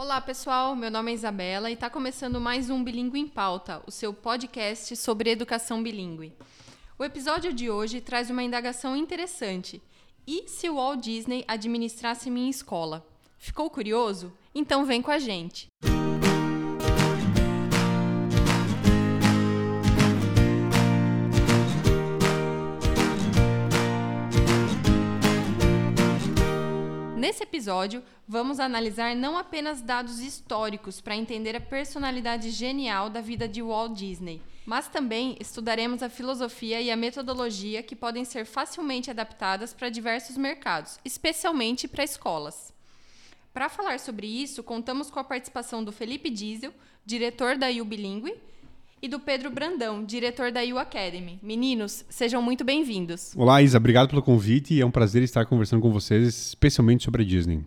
Olá, pessoal. Meu nome é Isabela e está começando mais um Bilingue em Pauta, o seu podcast sobre educação bilíngue. O episódio de hoje traz uma indagação interessante. E se o Walt Disney administrasse minha escola? Ficou curioso? Então vem com a gente. Nesse episódio, vamos analisar não apenas dados históricos para entender a personalidade genial da vida de Walt Disney, mas também estudaremos a filosofia e a metodologia que podem ser facilmente adaptadas para diversos mercados, especialmente para escolas. Para falar sobre isso, contamos com a participação do Felipe Diesel, diretor da U Bilingue, e do Pedro Brandão, diretor da U Academy. Meninos, sejam muito bem-vindos. Olá, Isa, obrigado pelo convite. É um prazer estar conversando com vocês, especialmente sobre a Disney.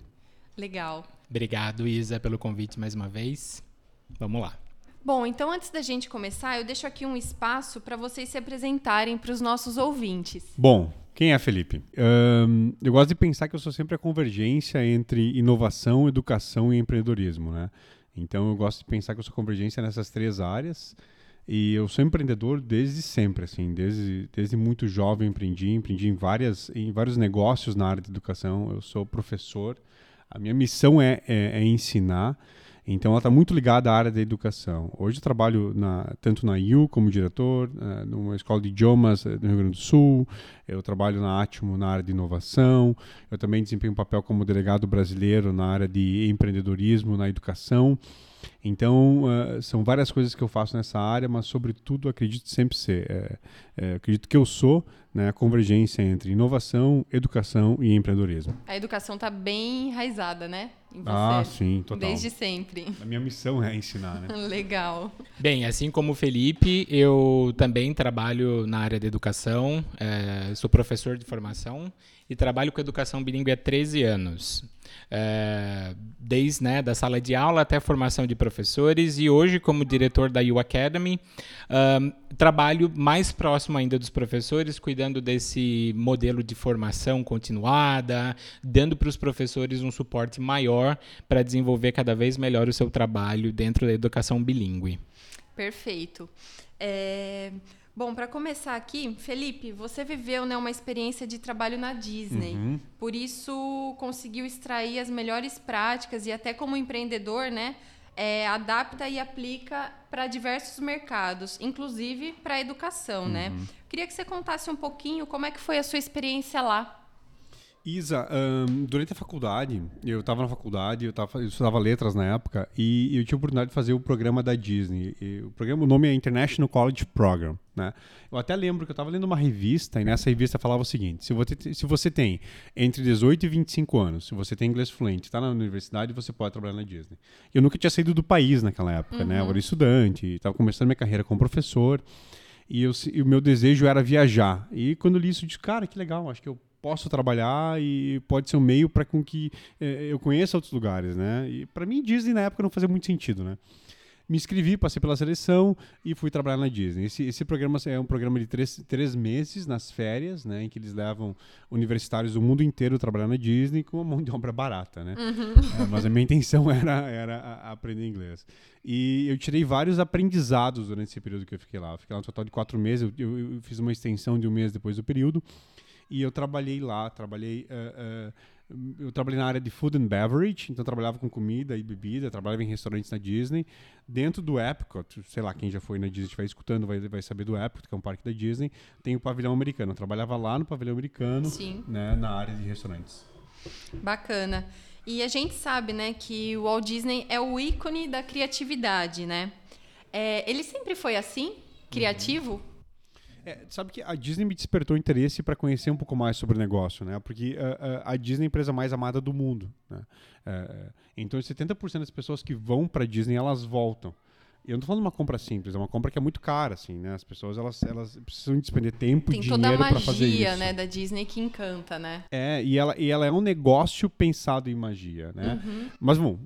Legal. Obrigado, Isa, pelo convite mais uma vez. Vamos lá. Bom, então antes da gente começar, eu deixo aqui um espaço para vocês se apresentarem para os nossos ouvintes. Bom, quem é Felipe? Um, eu gosto de pensar que eu sou sempre a convergência entre inovação, educação e empreendedorismo, né? Então eu gosto de pensar que eu sou convergência nessas três áreas. E eu sou empreendedor desde sempre, assim, desde, desde muito jovem empreendi, empreendi em, várias, em vários negócios na área de educação. Eu sou professor, a minha missão é, é, é ensinar, então ela está muito ligada à área da educação. Hoje eu trabalho na, tanto na IU como diretor, uh, numa escola de idiomas no Rio Grande do Sul, eu trabalho na Atmo na área de inovação, eu também desempenho um papel como delegado brasileiro na área de empreendedorismo na educação. Então, uh, são várias coisas que eu faço nessa área, mas, sobretudo, acredito sempre ser. É, é, acredito que eu sou né, a convergência entre inovação, educação e empreendedorismo. A educação está bem enraizada, né? Ah, sim, total. Desde sempre. A minha missão é ensinar, né? Legal. Bem, assim como o Felipe, eu também trabalho na área da educação, é, sou professor de formação e trabalho com educação bilíngue há 13 anos é, desde né, da sala de aula até a formação de professores e hoje como diretor da U Academy um, trabalho mais próximo ainda dos professores cuidando desse modelo de formação continuada dando para os professores um suporte maior para desenvolver cada vez melhor o seu trabalho dentro da educação bilíngue perfeito é... Bom, para começar aqui, Felipe, você viveu né, uma experiência de trabalho na Disney. Uhum. Por isso, conseguiu extrair as melhores práticas e até como empreendedor, né, é, adapta e aplica para diversos mercados, inclusive para a educação, né? uhum. né? Queria que você contasse um pouquinho como é que foi a sua experiência lá. Isa, um, durante a faculdade, eu estava na faculdade, eu, tava, eu estudava letras na época, e eu tive a oportunidade de fazer o programa da Disney. E o programa, o nome é International College Program. Né? Eu até lembro que eu estava lendo uma revista, e nessa revista falava o seguinte: se você, se você tem entre 18 e 25 anos, se você tem inglês fluente, está na universidade, você pode trabalhar na Disney. Eu nunca tinha saído do país naquela época, uhum. né? Eu era uhum. estudante, estava começando minha carreira como professor, e, eu, e o meu desejo era viajar. E quando eu li isso, eu disse, cara, que legal, acho que eu posso trabalhar e pode ser um meio para com que eh, eu conheça outros lugares, né? E para mim Disney na época não fazia muito sentido, né? Me inscrevi, passei pela seleção e fui trabalhar na Disney. Esse, esse programa é um programa de três, três meses nas férias, né? Em que eles levam universitários do mundo inteiro trabalhar na Disney com uma mão de obra barata, né? Uhum. É, mas a minha intenção era, era aprender inglês. E eu tirei vários aprendizados durante esse período que eu fiquei lá. Eu fiquei lá um total de quatro meses. Eu, eu, eu fiz uma extensão de um mês depois do período. E eu trabalhei lá, trabalhei. Uh, uh, eu trabalhei na área de food and beverage, então trabalhava com comida e bebida, trabalhava em restaurantes na Disney. Dentro do Epcot, sei lá, quem já foi na Disney, estiver escutando, vai, vai saber do Epcot, que é um parque da Disney, tem o pavilhão americano. Eu trabalhava lá no pavilhão americano, Sim. Né, na área de restaurantes. Bacana. E a gente sabe, né, que o Walt Disney é o ícone da criatividade, né? É, ele sempre foi assim, criativo? Uhum. É, sabe que a Disney me despertou interesse para conhecer um pouco mais sobre o negócio, né? Porque uh, uh, a Disney é a empresa mais amada do mundo, né? Uh, então, 70% das pessoas que vão para a Disney, elas voltam eu não tô falando de uma compra simples, é uma compra que é muito cara, assim, né? As pessoas, elas, elas precisam despender tempo e dinheiro para fazer isso. Tem toda a magia, né, da Disney que encanta, né? É, e ela, e ela é um negócio pensado em magia, né? Uhum. Mas, bom,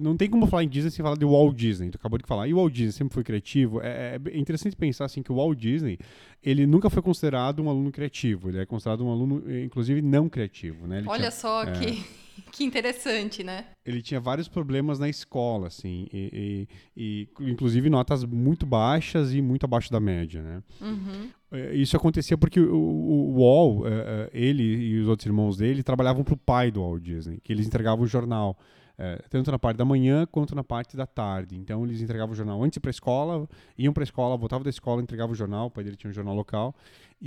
não tem como falar em Disney sem falar de Walt Disney, tu acabou de falar. E o Walt Disney sempre foi criativo. É, é interessante pensar, assim, que o Walt Disney, ele nunca foi considerado um aluno criativo. Ele é considerado um aluno, inclusive, não criativo, né? Ele Olha tinha, só é, que... Que interessante, né? Ele tinha vários problemas na escola, assim, e, e, e inclusive notas muito baixas e muito abaixo da média, né? Uhum. Isso acontecia porque o, o Wall, ele e os outros irmãos dele trabalhavam para o pai do Walt Disney, que eles entregavam o jornal. É, tanto na parte da manhã quanto na parte da tarde. Então eles entregavam o jornal antes para a escola, iam para a escola, voltavam da escola, entregavam o jornal, o pai dele tinha um jornal local,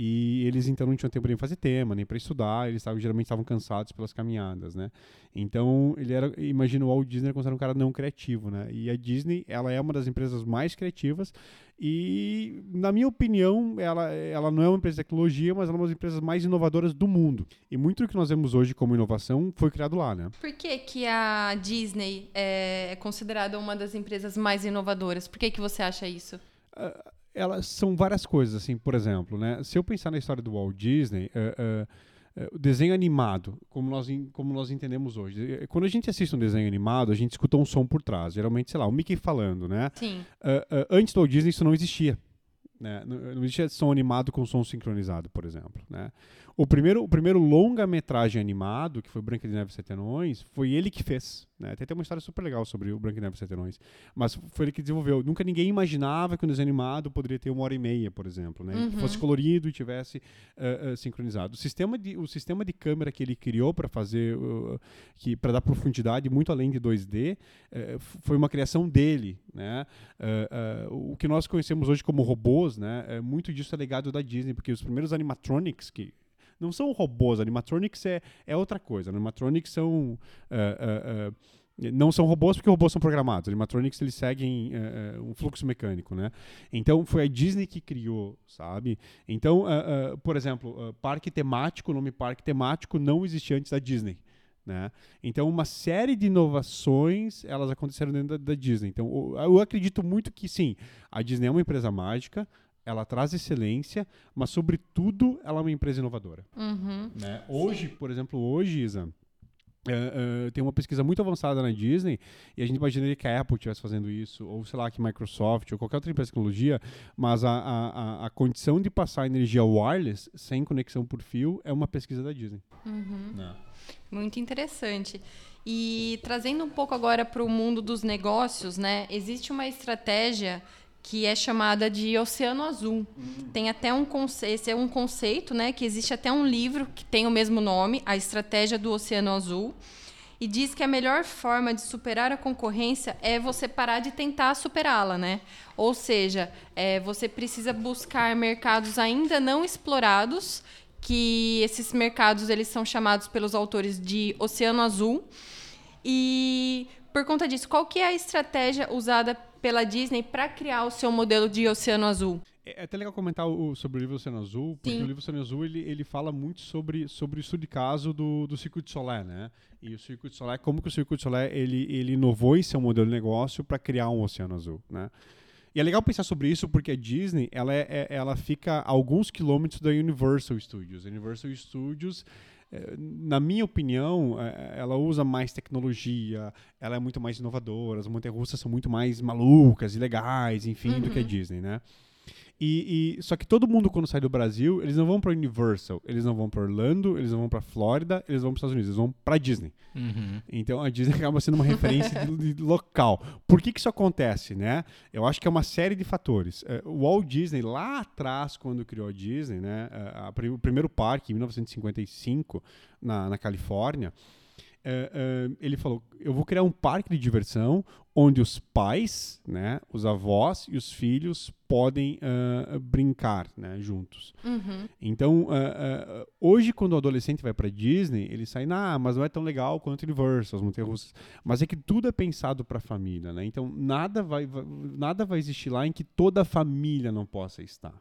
e eles então não tinham tempo nem para fazer tema, nem para estudar, eles tavam, geralmente estavam cansados pelas caminhadas, né? Então, ele era, imagina o Walt Disney considerado um cara não criativo, né? E a Disney, ela é uma das empresas mais criativas e, na minha opinião, ela, ela não é uma empresa de tecnologia, mas ela é uma das empresas mais inovadoras do mundo. E muito do que nós vemos hoje como inovação foi criado lá, né? Por que, que a Disney é considerada uma das empresas mais inovadoras? Por que, que você acha isso? Uh, elas são várias coisas, assim, por exemplo, né? Se eu pensar na história do Walt Disney, uh, uh, o desenho animado, como nós, como nós entendemos hoje. Quando a gente assiste um desenho animado, a gente escuta um som por trás. Geralmente, sei lá, o Mickey falando, né? Sim. Uh, uh, antes do Walt Disney, isso não existia. Né? Não, existia som animado com som sincronizado, por exemplo. Né? O primeiro, o primeiro longa-metragem animado, que foi Branca de Neve e Sete Anões, foi ele que fez. Né? Tem até uma história super legal sobre o Branca de Neve e Sete Anões. Mas foi ele que desenvolveu. Nunca ninguém imaginava que um desenho animado poderia ter uma hora e meia, por exemplo. Né? Uhum. Que fosse colorido e tivesse uh, uh, sincronizado. O sistema, de, o sistema de câmera que ele criou para fazer, uh, para dar profundidade muito além de 2D, foi uma criação dele. Né? o que nós conhecemos hoje como robôs, né? muito disso é legado da Disney, porque os primeiros animatronics que não são robôs, animatronics é, é outra coisa. Animatronics são. Uh, uh, uh, não são robôs porque robôs são programados. Animatronics eles seguem um fluxo mecânico, né? Então foi a Disney que criou, sabe? Então, por exemplo, parque temático, o nome parque temático não existia antes da Disney. Né? Então, uma série de inovações elas aconteceram dentro da, da Disney. Então, eu acredito muito que sim, a Disney é uma empresa mágica, ela traz excelência, mas sobretudo ela é uma empresa inovadora. Uhum. Né? Hoje, Sim. por exemplo, hoje, Isa, Uh, uh, tem uma pesquisa muito avançada na Disney e a gente imaginaria que a Apple estivesse fazendo isso, ou sei lá, que Microsoft, ou qualquer outra empresa de tecnologia, mas a, a, a, condição de passar energia wireless sem conexão por fio é uma pesquisa da Disney. Uhum. Muito interessante. E trazendo um pouco agora para o mundo dos negócios, né? Existe uma estratégia que é chamada de Oceano Azul. Uhum. Tem até um conceito, esse é um conceito, né, que existe até um livro que tem o mesmo nome, A Estratégia do Oceano Azul, e diz que a melhor forma de superar a concorrência é você parar de tentar superá-la, né? Ou seja, é, você precisa buscar mercados ainda não explorados, que esses mercados eles são chamados pelos autores de Oceano Azul. E por conta disso, qual que é a estratégia usada pela Disney para criar o seu modelo de Oceano Azul? É, é até legal comentar o, sobre o livro Oceano Azul, porque Sim. o livro Oceano Azul ele, ele fala muito sobre, sobre o estudo de caso do, do circuito solar, né? E o circuito solar, como que o circuito solar ele, ele inovou em seu modelo de negócio para criar um Oceano Azul, né? E é legal pensar sobre isso porque a Disney ela, é, é ela fica a alguns quilômetros da Universal Studios. A Universal Studios na minha opinião, é, ela usa mais tecnologia, ela é muito mais inovadora, as montanhas russas são muito mais malucas e legais, enfim, uhum. do que a uhum. Disney, né? E, e, só que todo mundo quando sai do Brasil, eles não vão para Universal, eles não vão para Orlando, eles não vão para Flórida, eles vão para Estados Unidos, eles vão para Disney. Uhum. Então a Disney acaba sendo uma referência de, de, local. Por que que isso acontece, né? Eu acho que é uma série de fatores. Uh, o Walt Disney lá atrás quando criou a Disney, né, uh, a, o primeiro parque em 1955 na, na Califórnia, uh, uh, ele falou: eu vou criar um parque de diversão onde os pais, né, os avós e os filhos podem uh, brincar né, juntos. Uhum. Então, hoje, quando o adolescente vai para Disney, ele sai, ah, mas não é tão legal quanto Universal, as montanhas russas. Mas é que tudo é pensado para a família, né? Então, nada vai, vai, nada vai existir lá em que toda a família não possa estar.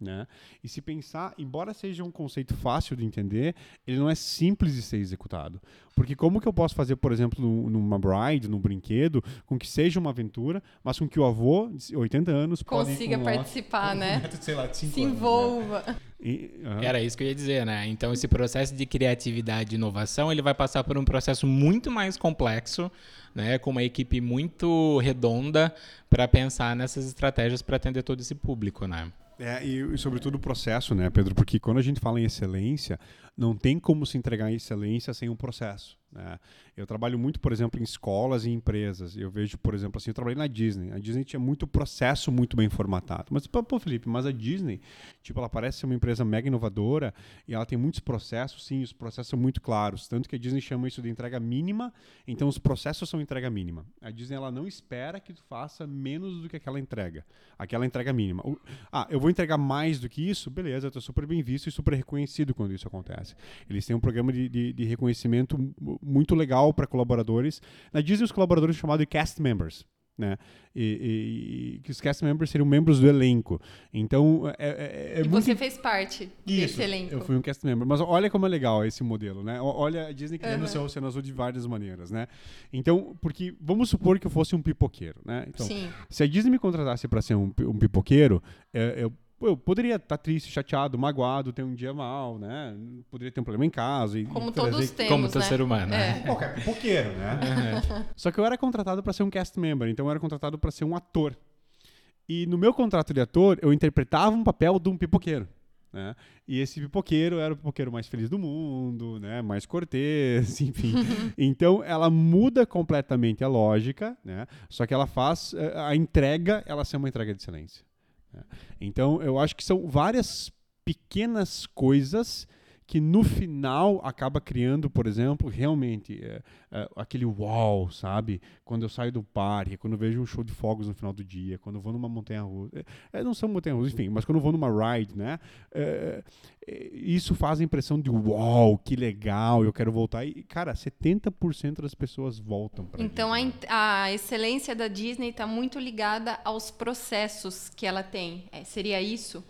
Né? E se pensar, embora seja um conceito fácil de entender, ele não é simples de ser executado. Porque como que eu posso fazer, por exemplo, numa bride, num brinquedo, com que seja uma aventura, mas com que o avô, de 80 anos, consiga participar, né? sei lá, Se anos, né? envolva. Né? E, Era isso que eu ia dizer, né? Então esse processo de criatividade e inovação, ele vai passar por um processo muito mais complexo, né, com uma equipe muito redonda para pensar nessas estratégias para atender todo esse público, né? É, e, e, sobretudo o processo, né, Pedro? Porque quando a gente fala em excelência, Não tem como se entregar excelência sem um processo. Né? Eu trabalho muito, por exemplo, em escolas e empresas. Eu vejo, por exemplo, assim, eu trabalhei na Disney. A Disney tinha muito processo muito bem formatado. Mas, pô, Felipe, mas a Disney, tipo, ela parece ser uma empresa mega inovadora e ela tem muitos processos, sim, os processos são muito claros. Tanto que a Disney chama isso de entrega mínima, então os processos são entrega mínima. A Disney, ela não espera que tu faça menos do que aquela entrega. Aquela entrega mínima. Ah, eu vou entregar mais do que isso? Beleza, eu tô super bem visto e super reconhecido quando isso acontece. Eles têm um programa de, de, de reconhecimento muito legal para colaboradores. Na Disney, os colaboradores são chamados de cast members. Né? E, que os cast members seriam membros do elenco. Então, é, é, é e muito... você fez parte Isso, desse elenco. Eu fui um cast member. Mas olha como é legal esse modelo, né? Olha a Disney criando uhum. seu Oceano Azul de várias maneiras, né? Então, porque vamos supor que eu fosse um pipoqueiro, né? Então, Sim. se a Disney me contratasse para ser um, um pipoqueiro, é, eu eu poderia estar tá triste, chateado, magoado, ter um dia mal, né? Poderia ter um problema em casa. E, Como todos temos, Como todo né? ser humano. É. Qualquer pipoqueiro, né? É. Só que eu era contratado para ser um cast member, então eu era contratado para ser um ator. E no meu contrato de ator, eu interpretava um papel de um pipoqueiro. Né? E esse pipoqueiro era o pipoqueiro mais feliz do mundo, né? mais cortês, enfim. então ela muda completamente a lógica, né? só que ela faz eh, a entrega ela ser uma entrega de excelência. Então, eu acho que são várias pequenas coisas que no final acaba criando, por exemplo, realmente é, é, aquele wow, sabe? Quando eu saio do parque, quando eu vejo um show de fogos no final do dia, quando eu vou numa montanha russa, é, é não são montanha russa, enfim, mas quando eu vou numa ride, né? É, é, isso faz a impressão de wow, que legal, eu quero voltar. E, cara, 70% das pessoas voltam para Então a, a, excelência da Disney está muito ligada aos processos que ela tem. seria isso?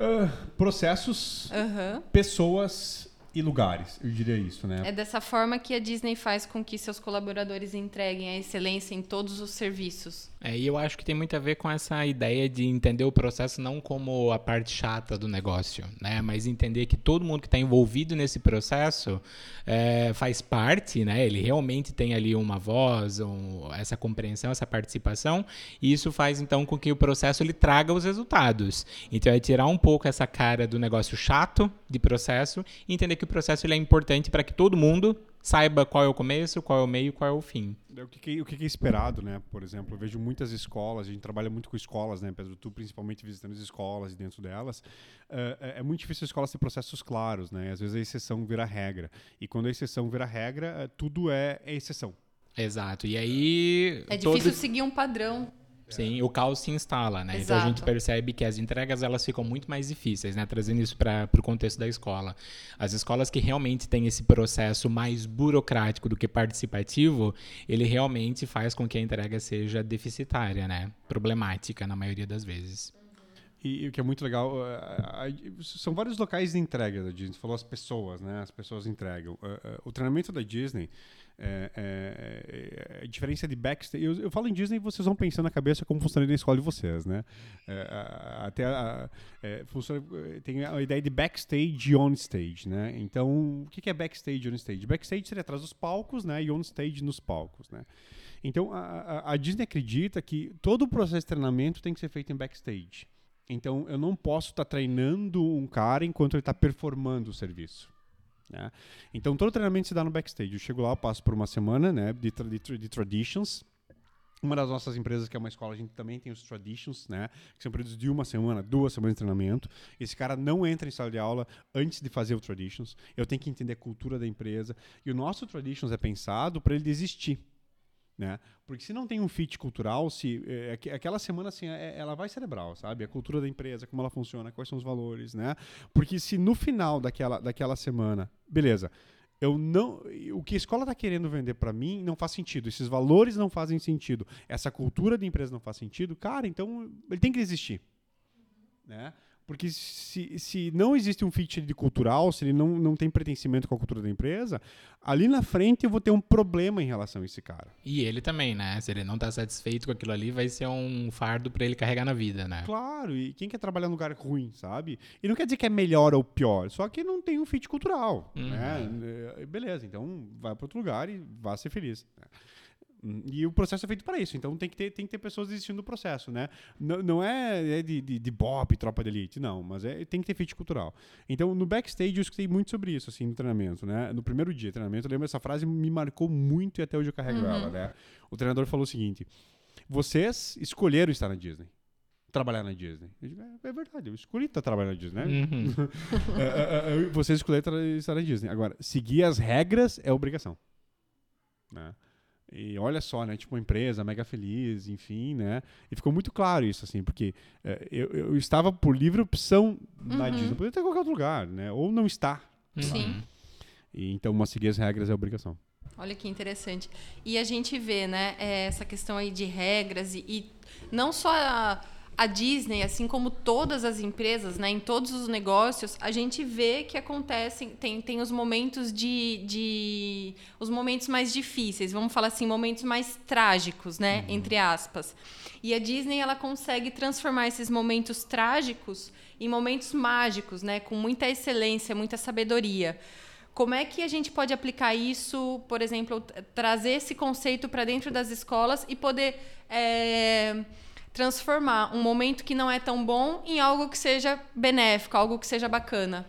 Uh, processos, uhum. pessoas e lugares, eu diria isso, né? É dessa forma que a Disney faz com que seus colaboradores entreguem a excelência em todos os serviços. É, e eu acho que tem muito a ver com essa ideia de entender o processo não como a parte chata do negócio, né? Mas entender que todo mundo que está envolvido nesse processo é, faz parte, né? Ele realmente tem ali uma voz, um, essa compreensão, essa participação, e isso faz então com que o processo ele traga os resultados. Então é tirar um pouco essa cara do negócio chato de processo e entender que o processo ele é importante para que todo mundo saiba qual é o começo, qual é o meio, qual é o fim. O que, o que é esperado, né? Por exemplo, eu vejo muitas escolas, a gente trabalha muito com escolas, né, Pedro? Tu principalmente visitando as escolas e dentro delas. Uh, é muito difícil a escola ter processos claros, né? Às vezes a exceção vira regra. E quando a exceção vira regra, tudo é, é exceção. Exato. E aí. É difícil seguir um padrão. Sim, o caos se instala, né? Exato. Então a gente percebe que as entregas elas ficam muito mais difíceis, né? Trazendo isso para o contexto da escola. As escolas que realmente têm esse processo mais burocrático do que participativo, ele realmente faz com que a entrega seja deficitária, né? Problemática na maioria das vezes. E, e, o que é muito legal, uh, são vários locais de entrega da Disney. Você falou as pessoas, né? As pessoas entregam. Uh, uh, o treinamento da Disney, é, é, é, a diferença de backstage. Eu, eu, falo em Disney vocês vão pensando na cabeça como funciona na escola de vocês, né? até a, funciona, tem a ideia de backstage e on stage, né? Então, o que é backstage e on stage? Backstage seria atrás dos palcos, né? E on stage nos palcos, né? Então, a, a, a Disney acredita que todo o processo de treinamento tem que ser feito em backstage. Então, eu não posso estar tá treinando um cara enquanto ele está performando o serviço. Né? Então, todo treinamento se dá no backstage. Eu chego lá, eu passo por uma semana né, de, tra de, de traditions. Uma das nossas empresas, que é uma escola, a gente também tem os traditions, né? Que são períodos de uma semana, duas semanas de treinamento. Esse cara não entra em sala de aula antes de fazer o traditions. Eu tenho que entender a cultura da empresa. E o nosso traditions é pensado para ele desistir. Né? Porque se não tem um fit cultural, se é, aquela semana assim, é, ela vai cerebral, sabe? A cultura da empresa, como ela funciona, quais são os valores, né? Porque se no final daquela, daquela semana, beleza, eu não, o que a escola está querendo vender para mim não faz sentido. Esses valores não fazem sentido. Essa cultura da empresa não faz sentido. Cara, então ele tem que existir, né? Porque se, se não existe um fit de cultural, se ele não, não tem pertencimento com a cultura da empresa, ali na frente eu vou ter um problema em relação a esse cara. E ele também, né? Se ele não está satisfeito com aquilo ali, vai ser um fardo para ele carregar na vida, né? Claro, e quem quer trabalhar num lugar ruim, sabe? E não quer dizer que é melhor ou pior, só que não tem um fit cultural, uhum. né? Beleza, então vai para outro lugar e vá ser feliz. Né? E o processo é feito para isso, então tem que ter, tem que ter pessoas desistindo do processo, né? Não, não é, é de, de, de bop, tropa de elite, não, mas é, tem que ter fit cultural. Então, no backstage, eu escutei muito sobre isso, assim, no treinamento, né? No primeiro dia de treinamento, eu lembro essa frase me marcou muito e até hoje eu carrego ela, né? O treinador falou o seguinte: vocês escolheram estar na Disney. Trabalhar na Disney. Eu digo, é, é verdade, eu escolhi estar trabalhando na Disney, né? Uhum. É, é, é, vocês escolheram tra- estar na Disney. Agora, seguir as regras é obrigação. Né? E olha só, né? Tipo, uma empresa mega feliz, enfim, né? E ficou muito claro isso, assim, porque é, eu, eu estava por livre opção na Uhum. Disney. Poderia estar em qualquer outro lugar, né? Ou não estar. Sim. E, então, mas seguir as regras é obrigação. Olha que interessante. E a gente vê, né, é, essa questão aí de regras e, e não só a, a Disney, assim como todas as empresas, né, em todos os negócios, a gente vê que acontecem, tem, tem os momentos de, de. os momentos mais difíceis, vamos falar assim, momentos mais trágicos, né, entre aspas. E a Disney, ela consegue transformar esses momentos trágicos em momentos mágicos, né, com muita excelência, muita sabedoria. Como é que a gente pode aplicar isso, por exemplo, trazer esse conceito para dentro das escolas e poder é, transformar um momento que não é tão bom em algo que seja benéfico, algo que seja bacana?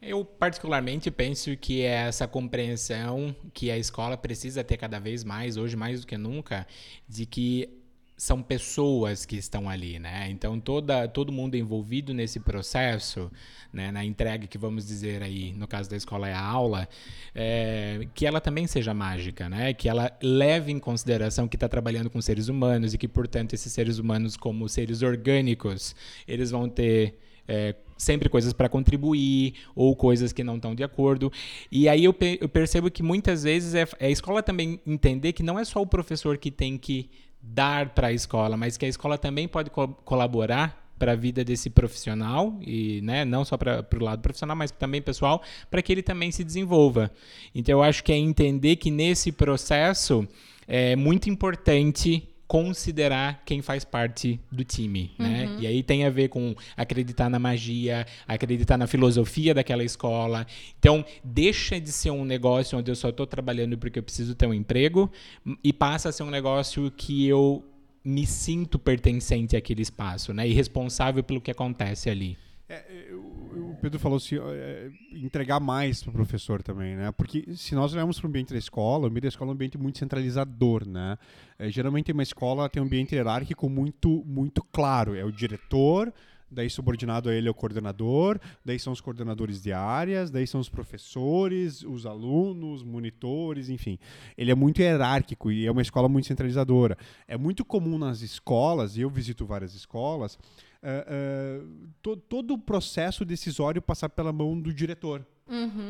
Eu, particularmente, penso que é essa compreensão que a escola precisa ter cada vez mais, hoje mais do que nunca, de que são pessoas que estão ali, né? Então, toda, todo mundo envolvido nesse processo, né, na entrega que vamos dizer aí, no caso da escola é a aula, é, que ela também seja mágica, né? Que ela leve em consideração que está trabalhando com seres humanos e que, portanto, esses seres humanos, como seres orgânicos, eles vão ter é, sempre coisas para contribuir ou coisas que não estão de acordo. E aí eu, pe- eu percebo que muitas vezes é, é a escola também entender que não é só o professor que tem que dar para a escola, mas que a escola também pode co- colaborar para a vida desse profissional e né, não só para o lado profissional, mas também pessoal, para que ele também se desenvolva. Então eu acho que é entender que nesse processo é muito importante considerar quem faz parte do time, né? E aí tem a ver com acreditar na magia, acreditar na filosofia daquela escola. Então, deixa de ser um negócio onde eu só estou trabalhando porque eu preciso ter um emprego e passa a ser um negócio que eu me sinto pertencente àquele espaço, né? E responsável pelo que acontece ali. É, é, o, Pedro falou assim, ó, é, entregar mais para o professor também, né? Porque se nós olharmos para o ambiente da escola, o ambiente da escola é um ambiente muito centralizador, né? É, geralmente uma escola tem um ambiente hierárquico muito, muito claro. É o diretor, daí subordinado a ele é o coordenador, daí são os coordenadores de áreas, daí são os professores, os alunos, monitores, enfim. Ele é muito hierárquico e é uma escola muito centralizadora. É muito comum nas escolas, e eu visito várias escolas, eh, eh, to- todo o processo decisório passar pela mão do diretor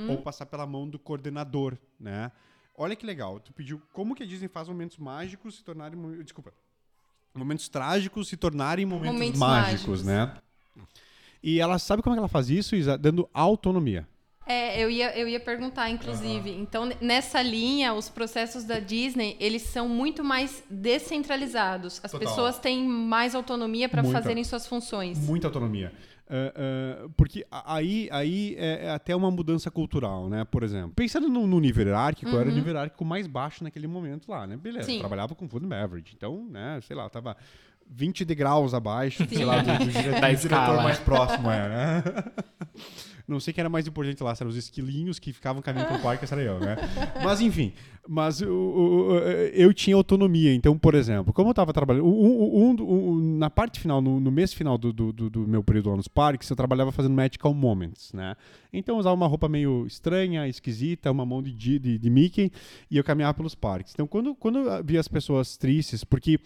ou passar pela mão do coordenador, né? Olha que legal, tu pediu como que a Disney faz momentos mágicos se tornarem, desculpa, momentos trágicos se tornarem momentos, Momentos mágicos, mágicos. né? E ela sabe como é ela faz isso, Isa? Dando autonomia. É, eu ia, eu ia perguntar, inclusive. Então, n- nessa linha, os processos da Disney, eles são muito mais descentralizados. As Total. pessoas têm mais autonomia para fazerem suas funções. Muita autonomia. Ah, ah, porque aí, aí é, é até uma mudança cultural, né? Por exemplo, pensando no, no nível hierárquico, eu era o nível hierárquico mais baixo naquele momento lá, né? Beleza, Uhum. Sim. eu trabalhava com food and beverage. Então, né, sei lá, tava 20 degraus abaixo, sei lá, do, do do Da diretor mais próximo, é, né? Não sei quem era mais importante lá, se eram os esquilinhos que ficavam caminhando pelo parque, esse era eu, né? Mas enfim, mas o- o- o- eu tinha autonomia. Então, por exemplo, como eu estava trabalhando, um- um- na parte final, no, no mês final do, do- do- meu período lá nos parques, eu trabalhava fazendo Magical Moments, né? Então eu usava uma roupa meio estranha, esquisita, uma mão de, de, de Mickey, e eu caminhava pelos parques. Então, quando, quando eu via as pessoas tristes, porque,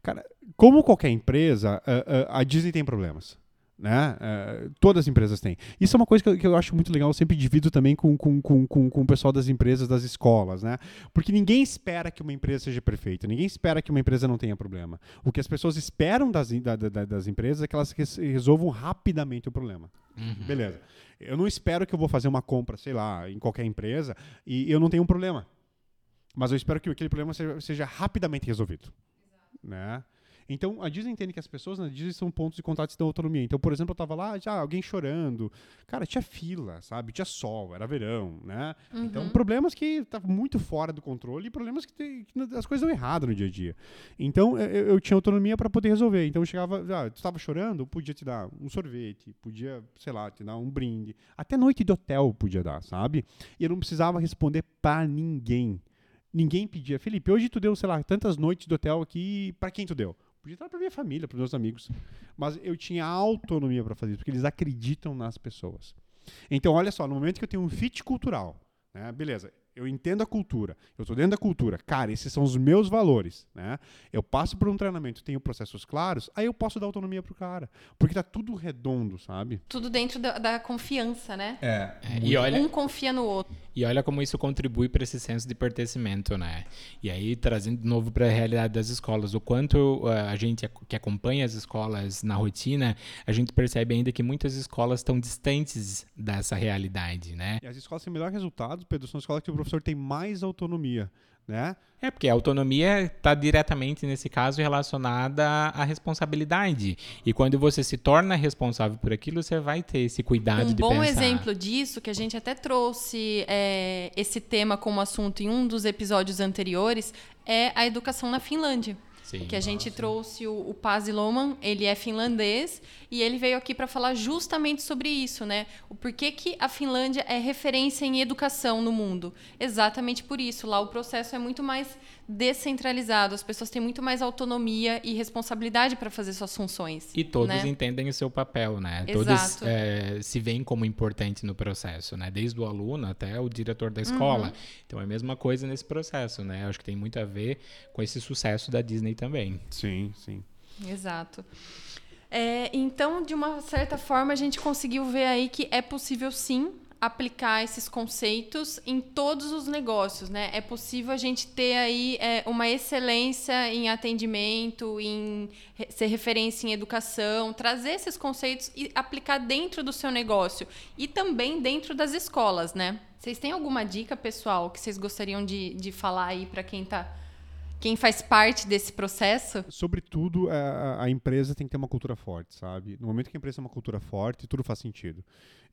cara, como qualquer empresa, a- a- a Disney tem problemas né? Eh, todas as empresas têm. Isso é uma coisa que eu, que eu acho muito legal, eu sempre divido também com, com, com, com, com o pessoal das empresas, das escolas, né? Porque ninguém espera que uma empresa seja perfeita, ninguém espera que uma empresa não tenha problema. O que as pessoas esperam das, da- da- das empresas é que elas res- resolvam rapidamente o problema. Beleza. Eu não espero que eu vou fazer uma compra, sei lá, em qualquer empresa e eu não tenho um problema. Mas eu espero que aquele problema seja, seja rapidamente resolvido. Né? Então, a Disney entende que as pessoas na Disney são pontos de contato e dão autonomia. Então, por exemplo, eu tava lá, já alguém chorando. Cara, tinha fila, sabe? Tinha sol, era verão, né? Então, problemas que estavam muito fora do controle e problemas que, te- que as coisas dão errado no dia a dia. Então, eu, eu tinha autonomia para poder resolver. Então, eu chegava, ah, tu estava chorando, podia te dar um sorvete, podia, sei lá, te dar um brinde. Até noite de hotel podia dar, sabe? E eu não precisava responder para ninguém. Ninguém pedia, Felipe, hoje tu deu, sei lá, tantas noites de hotel aqui, para quem tu deu? Podia dar para minha família, para meus amigos. Mas eu tinha autonomia para fazer isso, porque eles acreditam nas pessoas. Então, olha só, no momento que eu tenho um fit cultural, né? Beleza, eu entendo a cultura, eu estou dentro da cultura, cara, esses são os meus valores, né? Eu passo por um treinamento, tenho processos claros, aí eu posso dar autonomia pro cara, porque tá tudo redondo, sabe? Tudo dentro da, da confiança, né? É. É, e olha, Um confia no outro. E olha como isso contribui para esse senso de pertencimento, né? E aí, trazendo de novo para a realidade das escolas, o quanto uh, a gente que acompanha as escolas na rotina, a gente percebe ainda que muitas escolas estão distantes dessa realidade, né? E as escolas têm melhor resultado, Pedro, são escolas que o professor tem mais autonomia, né? É, porque a autonomia está diretamente, nesse caso, relacionada à responsabilidade. E quando você se torna responsável por aquilo, você vai ter esse cuidado Um de bom pensar. exemplo disso, que a gente até trouxe é, esse tema como assunto em um dos episódios anteriores, é a educação na Finlândia. Sim. que a gente trouxe o, o Paz Loman, ele é finlandês e ele veio aqui para falar justamente sobre isso, né? O porquê que a Finlândia é referência em educação no mundo. Exatamente por isso. Lá o processo é muito mais descentralizado, as pessoas têm muito mais autonomia e responsabilidade para fazer suas funções. E todos né? entendem o seu papel, né? Exato. Todos eh, se veem como importante no processo, né? Desde o aluno até o diretor da escola. Uhum. Então é a mesma coisa nesse processo, né? Eu acho que tem muito a ver com esse sucesso da Disney também. Sim, sim. Exato. É, então, de uma certa forma, a gente conseguiu ver aí que é possível sim aplicar esses conceitos em todos os negócios, né? É possível a gente ter aí é, uma excelência em atendimento, em re- ser referência em educação, trazer esses conceitos e aplicar dentro do seu negócio e também dentro das escolas, né? Vocês têm alguma dica, pessoal, que vocês gostariam de, de falar aí para quem tá, quem faz parte desse processo? Sobretudo, a, a empresa tem que ter uma cultura forte, sabe? No momento que a empresa tem uma cultura forte, tudo faz sentido.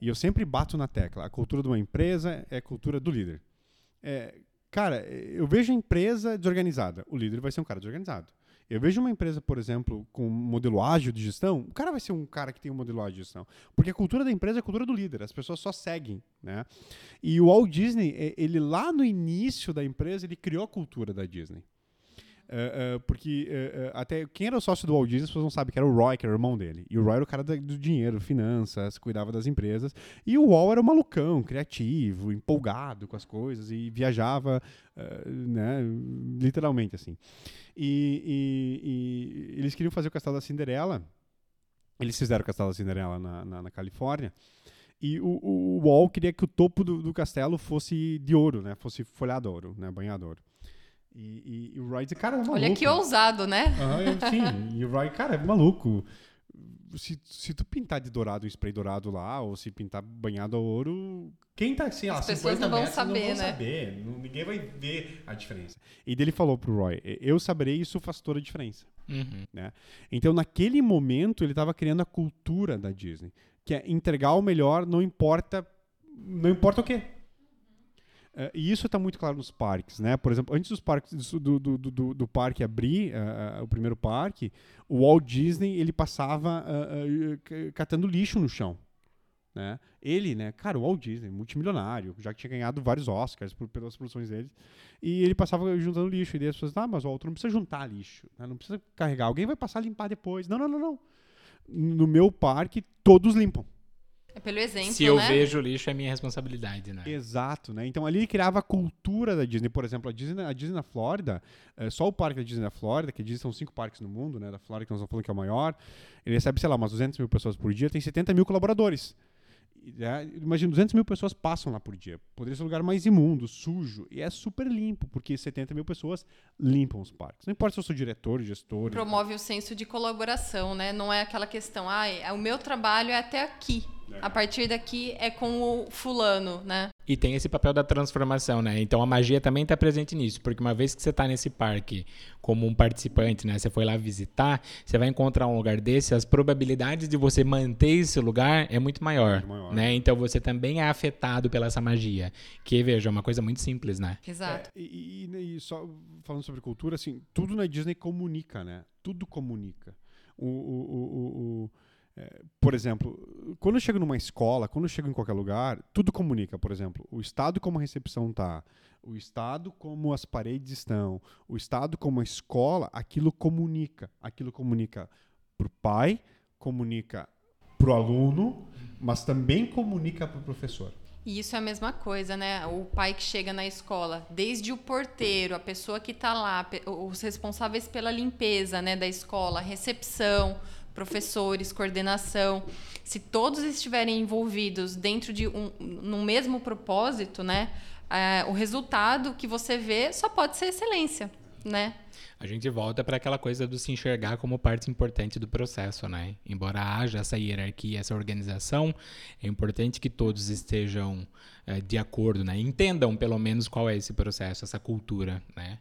E eu sempre bato na tecla. A cultura de uma empresa é a cultura do líder. É, cara, eu vejo a empresa desorganizada. O líder vai ser um cara desorganizado. Eu vejo uma empresa, por exemplo, com um modelo ágil de gestão, o cara vai ser um cara que tem um modelo ágil de gestão. Porque a cultura da empresa é a cultura do líder, as pessoas só seguem, né? E o Walt Disney, eh, ele lá no início da empresa, ele criou a cultura da Disney. É, porque é, até quem era sócio do Walt Disney, as pessoas não sabem que era o Roy, que era o irmão dele. E o Roy era o cara do dinheiro, finanças, cuidava das empresas. E o Walt era o malucão, criativo, empolgado com as coisas e viajava, né, literalmente assim. E, e- e eles queriam fazer o Castelo da Cinderela. Eles fizeram o Castelo da Cinderela na, na, na Califórnia. E o, o, o Walt queria que o topo do, do castelo fosse de ouro, né? Fosse folhado ouro, né? Banhado ouro. E, e- e o Roy disse, cara, é maluco. Olha que ousado, né? Eu- sim, e o Roy, cara, é maluco. Se, se tu pintar de dourado, spray dourado lá, ou se pintar banhado a ouro, quem tá assim, As lá, pessoas 50 não vão metros, saber, não vão né? saber. Ninguém vai ver a diferença. E dele falou pro Roy, eu saberei isso faz toda a diferença. Uhum. Então, naquele momento, ele estava criando a cultura da Disney, que é entregar o melhor, não importa, não importa o quê. É, e isso está muito claro nos parques, né? Por exemplo, antes dos parques do, do, do, do- parque abrir, eh, o primeiro parque, o Walt Disney ele passava c- catando lixo no chão, né? Ele, né? Cara, o Walt Disney, multimilionário, já que tinha ganhado vários Oscars por, pelas produções dele, e ele passava juntando lixo. E daí as pessoas, ah, mas o Walt não precisa juntar lixo, né? não precisa carregar. Alguém vai passar a limpar depois. Não, não, não, não. No meu parque, todos limpam. É pelo exemplo, Se eu né? vejo o lixo, é minha responsabilidade, né? Exato, né? Então ali ele criava a cultura da Disney. Por exemplo, a Disney, a Disney na Flórida, eh, só o parque da Disney na Flórida, que a Disney são cinco parques no mundo, né? Da Flórida, que nós estamos falando que é o maior, ele recebe, sei lá, umas 200 mil pessoas por dia, tem 70 mil colaboradores. Né, Imagina, 200 mil pessoas passam lá por dia. Poderia ser o lugar mais imundo, sujo, e é super limpo, porque 70 mil pessoas limpam os parques. Não importa se eu sou diretor, gestor. Promove o senso de colaboração, né? Não é aquela questão, ah, o meu trabalho é até aqui. A partir daqui é com o fulano, né? E tem esse papel da transformação, né? Então a magia também está presente nisso, porque uma vez que você está nesse parque como um participante, né? Você foi lá visitar, você vai encontrar um lugar desse, as probabilidades de você manter esse lugar é muito maior, maior. né? Então você também é afetado pela essa magia, que veja, é uma coisa muito simples, né? Exato. É, e, e, e, só falando sobre cultura, assim, tudo na Disney comunica, né? Tudo comunica. o, o, o, o é, por exemplo, quando eu chego numa escola, quando eu chego em qualquer lugar, tudo comunica. Por exemplo, o estado como a recepção está, o estado como as paredes estão, o estado como a escola, aquilo comunica. Aquilo comunica para o pai, comunica para o aluno, mas também comunica para o professor. E isso é a mesma coisa, né? O pai que chega na escola, desde o porteiro, a pessoa que está lá, os responsáveis pela limpeza né, da escola, recepção, professores, coordenação, se todos estiverem envolvidos dentro de um no mesmo propósito, né, é, o resultado que você vê só pode ser excelência, né? A gente volta para aquela coisa do se enxergar como parte importante do processo, né? Embora haja essa hierarquia, essa organização, é importante que todos estejam é, de acordo, né? Entendam pelo menos qual é esse processo, essa cultura, né?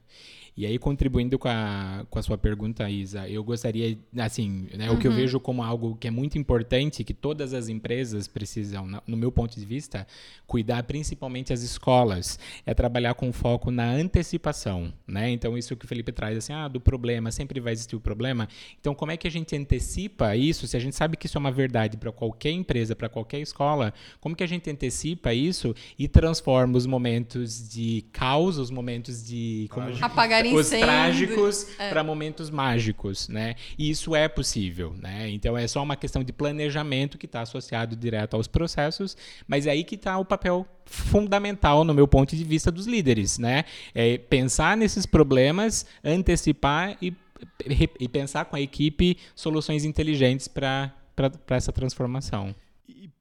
E aí, contribuindo com a, com a sua pergunta, Isa, eu gostaria, assim, né, uhum. o que eu uhum. vejo como algo que é muito importante, que todas as empresas precisam, no meu ponto de vista, cuidar, principalmente as escolas, é trabalhar com foco na antecipação, né? Então, isso que o Felipe traz, assim, ah, do problema, sempre vai existir o problema. Então, como é que a gente antecipa isso? Se a gente sabe que isso é uma verdade para qualquer empresa, para qualquer escola, como que a gente antecipa isso e transforma os momentos de caos, os momentos de... Como Apagar os trágicos é. para momentos mágicos, né? E isso é possível, né? Então é só uma questão de planejamento que está associado direto aos processos, mas é aí que está o papel fundamental no meu ponto de vista dos líderes, né? É pensar nesses problemas, antecipar e, e pensar com a equipe soluções inteligentes para essa transformação.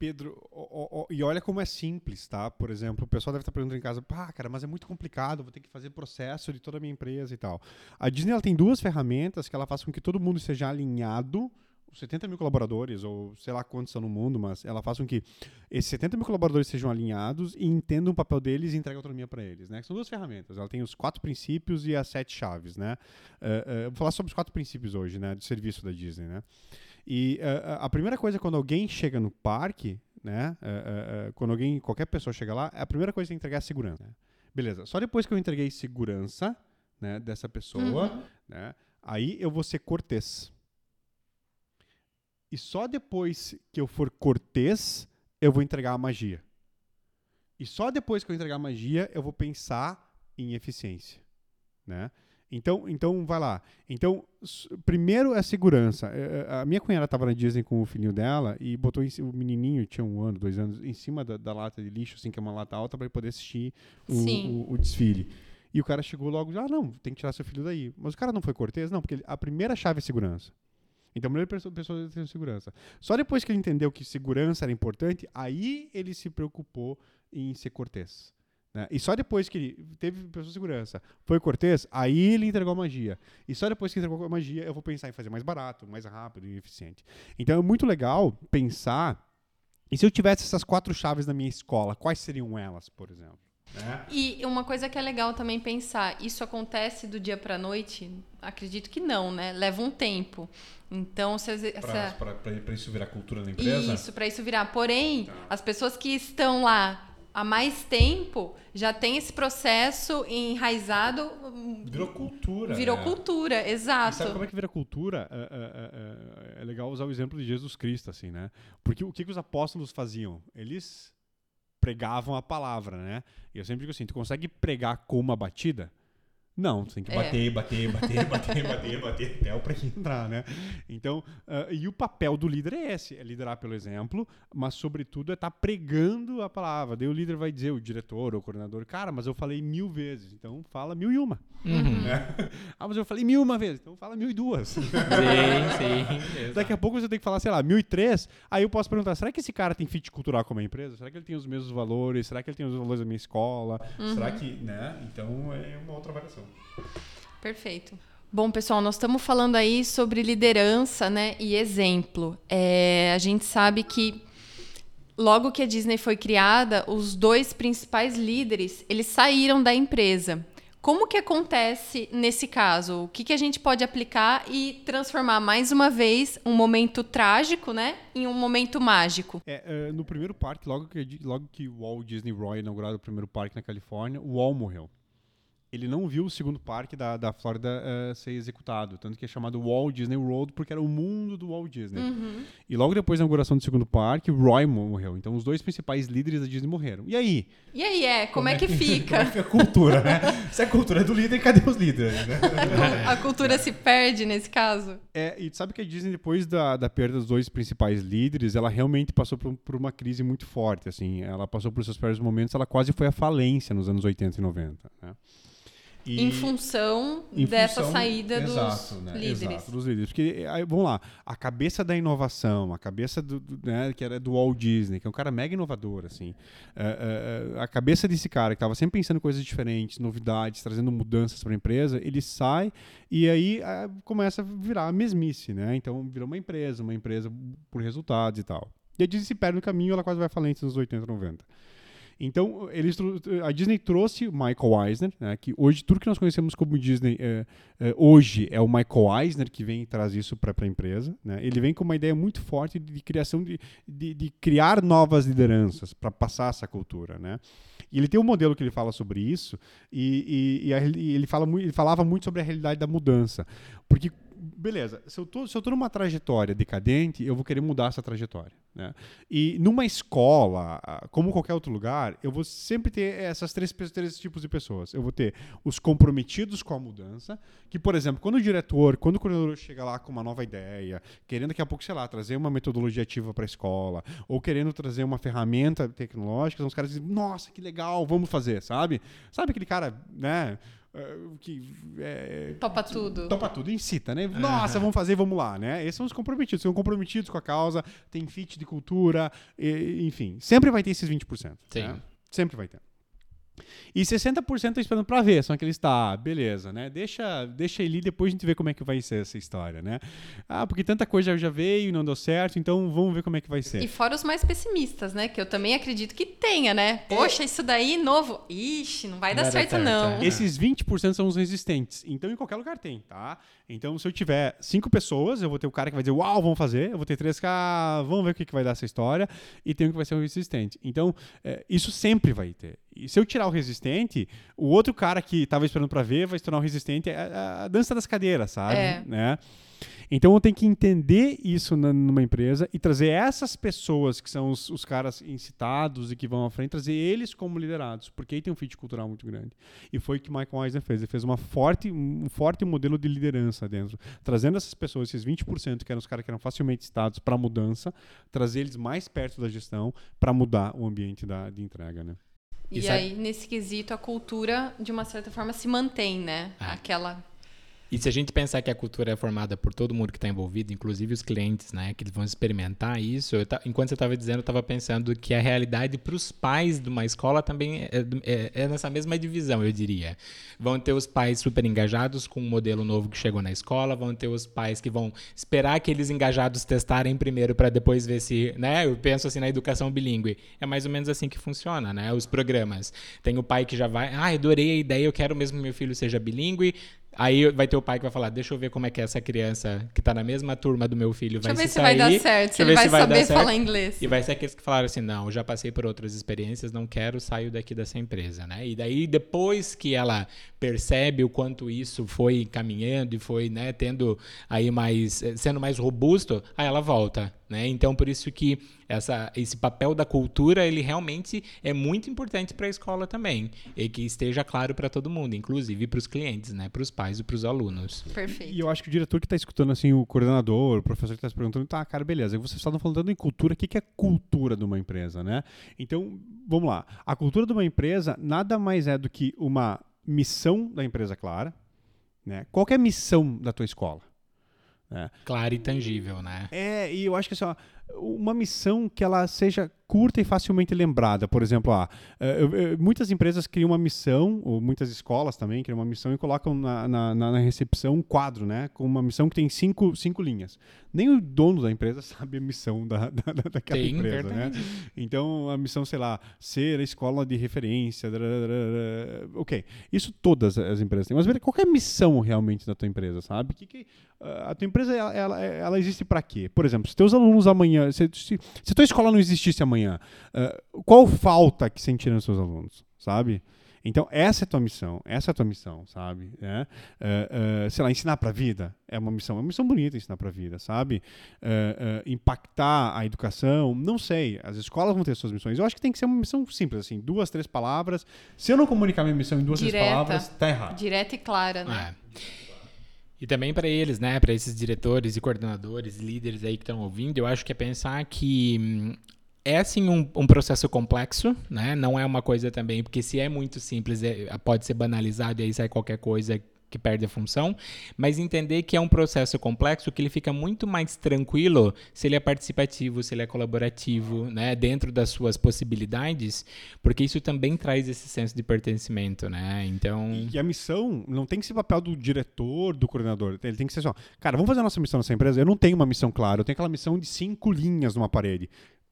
Pedro, o, o, e olha como é simples, tá? Por exemplo, o pessoal deve estar perguntando em casa, pá, cara, mas é muito complicado, vou ter que fazer processo de toda a minha empresa e tal. A Disney ela tem duas ferramentas que ela faz com que todo mundo seja alinhado 70 mil colaboradores, ou sei lá quantos são no mundo, mas ela faz com que esses 70 mil colaboradores sejam alinhados e entendam o papel deles e entreguem autonomia para eles. Né? São duas ferramentas. Ela tem os quatro princípios e as sete chaves. Né? Uh, uh, vou falar sobre os quatro princípios hoje, né, de serviço da Disney. Né? E uh, a primeira coisa quando alguém chega no parque, né, uh, uh, quando alguém, qualquer pessoa chega lá, a primeira coisa é entregar segurança. Né? Beleza. Só depois que eu entreguei segurança, né, dessa pessoa, uhum. né, aí eu vou ser cortês. E só depois que eu for cortês, eu vou entregar a magia. E só depois que eu entregar a magia, eu vou pensar em eficiência, né? Então, então vai lá. Então, primeiro é segurança. É, é, a minha cunhada estava na Disney com o filhinho dela e botou o menininho, tinha um ano, dois anos, em cima da, da lata de lixo, assim, que é uma lata alta, para poder assistir o, o, o, desfile. E o cara chegou logo, ah, não, tem que tirar seu filho daí. Mas o cara não foi cortês? Não, porque a primeira chave é segurança. Então, a primeira pessoa, ter segurança. Só depois que ele entendeu que segurança era importante, aí ele se preocupou em ser cortês. Né? E só depois que ele teve pessoa de segurança, foi Cortez, aí ele entregou a magia. E só depois que entregou a magia, eu vou pensar em fazer mais barato, mais rápido e eficiente. Então é muito legal pensar. E se eu tivesse essas quatro chaves na minha escola, quais seriam elas, por exemplo? Né? E uma coisa que é legal também pensar, isso acontece do dia para noite? Acredito que não, né? Leva um tempo. Então, se essa... para isso virar cultura na empresa? Isso, para isso virar. Porém, tá. as pessoas que estão lá há mais tempo já tem esse processo enraizado. Virou cultura. Virou é. cultura, exato. E sabe como é que vira cultura? É, é, é, é, legal usar o exemplo de Jesus Cristo, assim, né? Porque o que, que os apóstolos faziam? Eles pregavam a palavra, né? E eu sempre digo assim: tu consegue pregar com uma batida? Não, você tem que bater, é. bater, bater, bater, bater, bater, até o para entrar, né? Então, uh, e o papel do líder é esse, é liderar pelo exemplo, mas sobretudo é estar tá pregando a palavra. Daí o líder vai dizer, o diretor ou o coordenador, cara, mas eu falei mil vezes, então fala mil e uma. Uhum. Né? ah, mas eu falei mil uma vez, então fala mil e duas. Sim, sim. Daqui a pouco você tem que falar, sei lá, mil e três, aí eu posso perguntar, será que esse cara tem fit cultural com a minha empresa? Será que ele tem os mesmos valores? Será que ele tem os valores da minha escola? Uhum. Será que, né? Então é uma outra variação. Perfeito. Bom, pessoal, nós estamos falando aí sobre liderança né, e exemplo. É, a gente sabe que Logo que a Disney foi criada, os dois principais líderes, eles saíram da empresa. Como que acontece nesse caso? O que, que a gente pode aplicar e transformar mais uma vez um momento trágico, né, em um momento mágico? É, uh, no primeiro parque, logo que, logo que o Walt Disney Roy inaugurado o primeiro parque na Califórnia, o Walt morreu ele não viu o segundo parque da, da Flórida uh, ser executado. Tanto que é chamado Walt Disney World, porque era o mundo do Walt Disney. Uhum. E logo depois da inauguração do segundo parque, Roy morreu. Então os dois principais líderes da Disney morreram. E aí? E aí, é? Como, como é, que, que fica? Como é que a cultura, né? Se a cultura é do líder, cadê os líderes? Né? a cultura se perde nesse caso. É, e sabe que a Disney, depois da, da perda dos dois principais líderes, ela realmente passou por, por uma crise muito forte. Assim, ela passou por seus piores momentos, ela quase foi à falência nos anos 80 e 90. Né? E em função em dessa função, saída exato, dos né? líderes. Exato, dos líderes. Porque, aí, vamos lá, a cabeça da inovação, a cabeça do, do né, que era do Walt Disney, que é um cara mega inovador, assim. É, é, a cabeça desse cara, que estava sempre pensando em coisas diferentes, novidades, trazendo mudanças para a empresa, ele sai e aí começa a virar a mesmice, né? Então, virou uma empresa, uma empresa por resultados e tal. E a Disney se perde no caminho, ela quase vai falente nos 80, 90. Então, eles, a Disney trouxe Michael Eisner, né, que hoje tudo que nós conhecemos como Disney é, é, hoje é o Michael Eisner que vem e traz isso para a empresa. Né? Ele vem com uma ideia muito forte de, de criação de, de, de, criar novas lideranças para passar essa cultura. Né? E ele tem um modelo que ele fala sobre isso e, e, e, a, ele, fala, ele falava muito sobre a realidade da mudança. Porque beleza, se eu, tô, se eu tô numa trajetória decadente, eu vou querer mudar essa trajetória. Né? E numa escola, como qualquer outro lugar, eu vou sempre ter essas três, três tipos de pessoas. Eu vou ter os comprometidos com a mudança, que, por exemplo, quando o diretor, quando o coordenador chega lá com uma nova ideia, querendo daqui a pouco, sei lá, trazer uma metodologia ativa para a escola, ou querendo trazer uma ferramenta tecnológica, os caras dizem, nossa, que legal, vamos fazer, sabe? Sabe aquele cara, né? Uh, que é, topa tudo. Topa tudo, incita, né? Nossa, uhum. vamos fazer, vamos lá, né? Esses são os comprometidos, são comprometidos com a causa, tem fit de cultura, e, enfim. Sempre vai ter esses 20%. Sim. Né? Sempre vai ter. E 60% tá esperando para ver, são aqueles, tá, beleza, né? Deixa, deixa ele depois a gente vê como é que vai ser essa história, né? Ah, porque tanta coisa já veio, não deu certo, então vamos ver como é que vai ser. E fora os mais pessimistas, né? Que eu também acredito que tenha, né? É. Poxa, isso daí novo. Ixi, não vai dar certo, certo, não. É. Esses 20% são os resistentes. Então, em qualquer lugar tem, tá? Então, se eu tiver cinco pessoas, eu vou ter o cara que vai dizer, uau, vamos fazer. Eu vou ter três que, vamos ver o que, que vai dar essa história. E tem um que vai ser um resistente. Então, é, isso sempre vai ter. E se eu tirar o resistente, o outro cara que estava esperando para ver vai se tornar o resistente. É a, a dança das cadeiras, sabe? É. Né? Então eu tenho que entender isso na, numa empresa e trazer essas pessoas que são os, os, caras incitados e que vão à frente, trazer eles como liderados, porque aí tem um fit cultural muito grande. E foi o que Michael Eisner fez. Ele fez uma forte, um forte modelo de liderança dentro, trazendo essas pessoas, esses 20% que eram os caras que eram facilmente citados para mudança, trazer eles mais perto da gestão para mudar o ambiente da, de entrega, né? E, e aí, nesse quesito, a cultura, de uma certa forma, se mantém, né? Ah. Aquela e se a gente pensar que a cultura é formada por todo mundo que está envolvido, inclusive os clientes, né, que eles vão experimentar isso, enquanto você estava dizendo, eu estava pensando que a realidade para os pais de uma escola também é, é, é, nessa mesma divisão, eu diria. Vão ter os pais super engajados com um modelo novo que chegou na escola, vão ter os pais que vão esperar aqueles engajados testarem primeiro para depois ver se, né, eu penso assim na educação bilíngue. É mais ou menos assim que funciona, né, os programas. Tem o pai que já vai, ah, adorei a ideia, eu quero mesmo que meu filho seja bilíngue, Aí vai ter o pai que vai falar: Deixa eu ver como é que é essa criança que tá na mesma turma do meu filho vai Deixa eu ver se, vai dar certo, se ele vai, vai saber falar inglês. E vai ser aqueles que falaram assim: Não, já passei por outras experiências, não quero, saio daqui dessa empresa, né? E daí, depois que ela percebe o quanto isso foi caminhando e foi, né, tendo aí mais, eh, sendo mais robusto, aí ela volta, né? Então, por isso que essa, esse papel da cultura, ele realmente é muito importante para a escola também, e que esteja claro para todo mundo, inclusive para os clientes, né, para os pais e para os alunos. Perfeito. E eu acho que o diretor que está escutando, assim, o coordenador, o professor que está se perguntando, tá, cara, beleza, vocês estavam falando em cultura, o que, que é cultura de uma empresa, né? Então, vamos lá. A cultura de uma empresa nada mais é do que uma missão da empresa clara, né? Qual é a missão da tua escola? Né? Clara e tangível, né? É, e eu acho que assim, ó, uma missão que ela seja curta e facilmente lembrada. Por exemplo, ah, uh, muitas empresas criam uma missão, ou muitas escolas também criam uma missão e colocam na, na, na, recepção um quadro, né? Com uma missão que tem cinco, cinco linhas. Nem o dono da empresa sabe a missão da, da, daquela tem, empresa, verdade. né? Então, a missão, sei lá, ser a escola de referência. ok. Isso todas as empresas têm. Mas qual é a missão realmente da tua empresa, sabe? Que, que, uh, a tua empresa, ela, ela, ela existe para quê? Por exemplo, se teus alunos amanhã... Se, se, se tua escola não existisse amanhã, amanhã. Uh, qual falta que sentiram os seus alunos, sabe? Então, essa é a tua missão, essa é a tua missão, sabe? É, uh, uh, sei lá, ensinar para a vida é uma missão, é uma missão bonita ensinar para a vida, sabe? Uh, impactar a educação, não sei, as escolas vão ter suas missões. Eu acho que tem que ser uma missão simples, assim, duas, três palavras. Se eu não comunicar minha missão em duas, Direta, três palavras, tá errado. Direta e clara, né? É. E também para eles, né, para esses diretores e coordenadores, líderes aí que estão ouvindo, eu acho que é pensar que hum, é sim um, um, processo complexo, né? Não é uma coisa também, porque se é muito simples, é, pode ser banalizado e aí sai qualquer coisa que perde a função, mas entender que é um processo complexo que ele fica muito mais tranquilo se ele é participativo, se ele é colaborativo, né, dentro das suas possibilidades, porque isso também traz esse senso de pertencimento, né? Então, e a missão não tem que ser papel do diretor, do coordenador, ele tem que ser só, cara, vamos fazer a nossa missão nessa empresa. Eu não tenho uma missão clara, eu tenho aquela missão de cinco linhas numa parede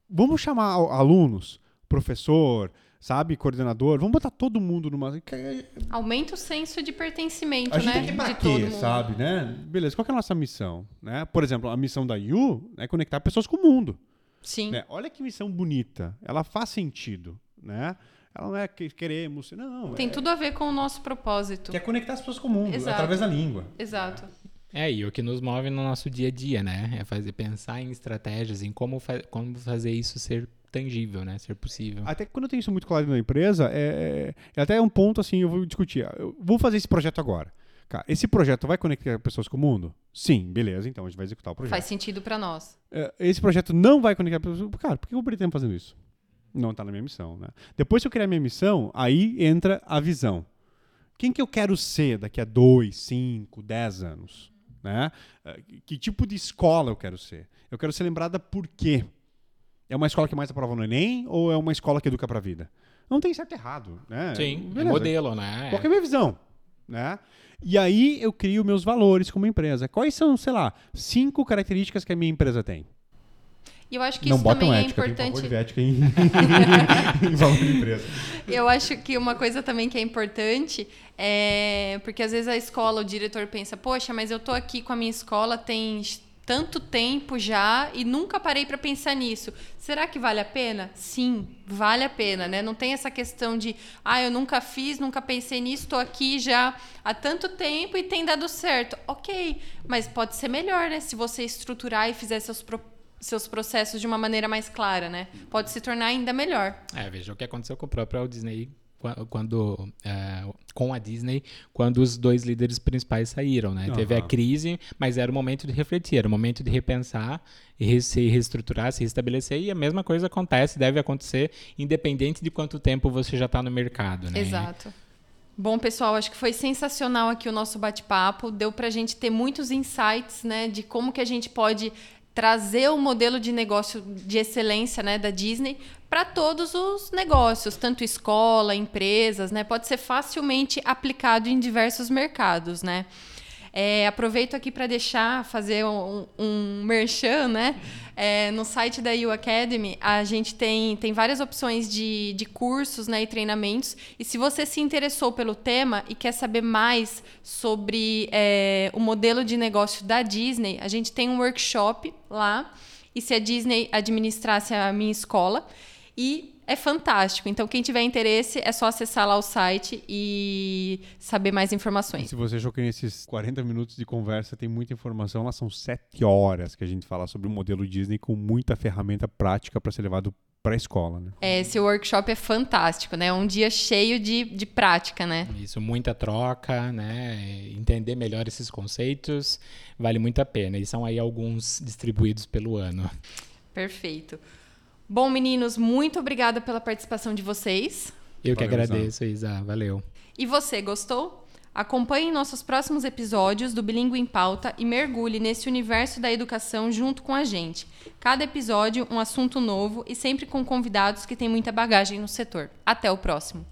vamos chamar alunos, professor, sabe, coordenador, vamos botar todo mundo numa. Aumenta o senso de pertencimento, a né? Gente tem que de quê, sabe, né? Beleza, qual é a nossa missão? Né? Por exemplo, a missão da Yu é conectar pessoas com o mundo. Sim. Né? Olha que missão bonita. Ela faz sentido, né? Ela não é que queremos, não. Tem é... tudo a ver com o nosso propósito. Que é conectar as pessoas com o mundo, Exato. através da língua. Exato. É, e o que nos move no nosso dia a dia, né? É fazer pensar em estratégias, em como, fa como fazer isso ser tangível, né? Ser possível. Até quando eu tenho isso muito claro na empresa, é, é até um ponto assim, eu vou discutir. Eu vou fazer esse projeto agora. Cara, esse projeto vai conectar pessoas com o mundo? Sim, beleza, então a gente vai executar o projeto. Faz sentido para nós. É, esse projeto não vai conectar pessoas. Cara, por que eu pretendo fazendo isso? Não está na minha missão, né? Depois que eu criar minha missão, aí entra a visão. Quem que eu quero ser daqui a dois, cinco, dez anos? Né? Eh, que tipo de escola eu quero ser? Eu quero ser lembrada por quê? É uma escola que mais aprova no Enem ou é uma escola que educa para a vida? Não tem certo e errado, né? Sim, é modelo, né? Qual é a minha visão? Né? E aí eu crio meus valores como empresa. Quais são, sei lá, cinco características que a minha empresa tem? E eu acho que não isso também é ética, importante. Tem ética em, em valor de empresa. Eu acho que uma coisa também que é importante é porque às vezes a escola, o diretor pensa, poxa, mas eu tô aqui com a minha escola tem tanto tempo já e nunca parei para pensar nisso. Será que vale a pena? Sim, vale a pena, né? Não tem essa questão de, ah, eu nunca fiz, nunca pensei nisso, estou aqui já há tanto tempo e tem dado certo. Ok, mas pode ser melhor, né? Se você estruturar e fizer seus seus processos de uma maneira mais clara, né? Pode se tornar ainda melhor. É, veja o que aconteceu com o próprio Disney quando é, com a Disney quando os dois líderes principais saíram, né? Uhum. Teve a crise, mas era o momento de refletir, era o momento de repensar e se reestruturar, se restabelecer e a mesma coisa acontece, deve acontecer independente de quanto tempo você já está no mercado, né? Exato. Bom, pessoal, acho que foi sensacional aqui o nosso bate-papo. Deu para a gente ter muitos insights, né, de como que a gente pode trazer o modelo de negócio de excelência né, da Disney para todos os negócios, tanto escola, empresas, né? Pode ser facilmente aplicado em diversos mercados, né? É, aproveito aqui para deixar, fazer um, um merchan, né? É, no site da U Academy, a gente tem, tem várias opções de, de cursos né, e treinamentos. E se você se interessou pelo tema e quer saber mais sobre é, o modelo de negócio da Disney, a gente tem um workshop lá. E se a Disney administrasse a minha escola. E é fantástico. Então, quem tiver interesse, é só acessar lá o site e saber mais informações. E se você achou que nesses 40 minutos de conversa tem muita informação, lá são 7 horas que a gente fala sobre o modelo Disney com muita ferramenta prática para ser levado para a escola, né? É, esse workshop é fantástico, né? Um dia cheio de, de prática, né? Isso, muita troca, né? Entender melhor esses conceitos vale muito a pena. E são aí alguns distribuídos pelo ano. Perfeito. Bom, meninos, muito obrigada pela participação de vocês. Eu que agradeço, Isa. Valeu. E você, gostou? Acompanhe nossos próximos episódios do Bilingue em Pauta e mergulhe nesse universo da educação junto com a gente. Cada episódio, um assunto novo e sempre com convidados que têm muita bagagem no setor. Até o próximo!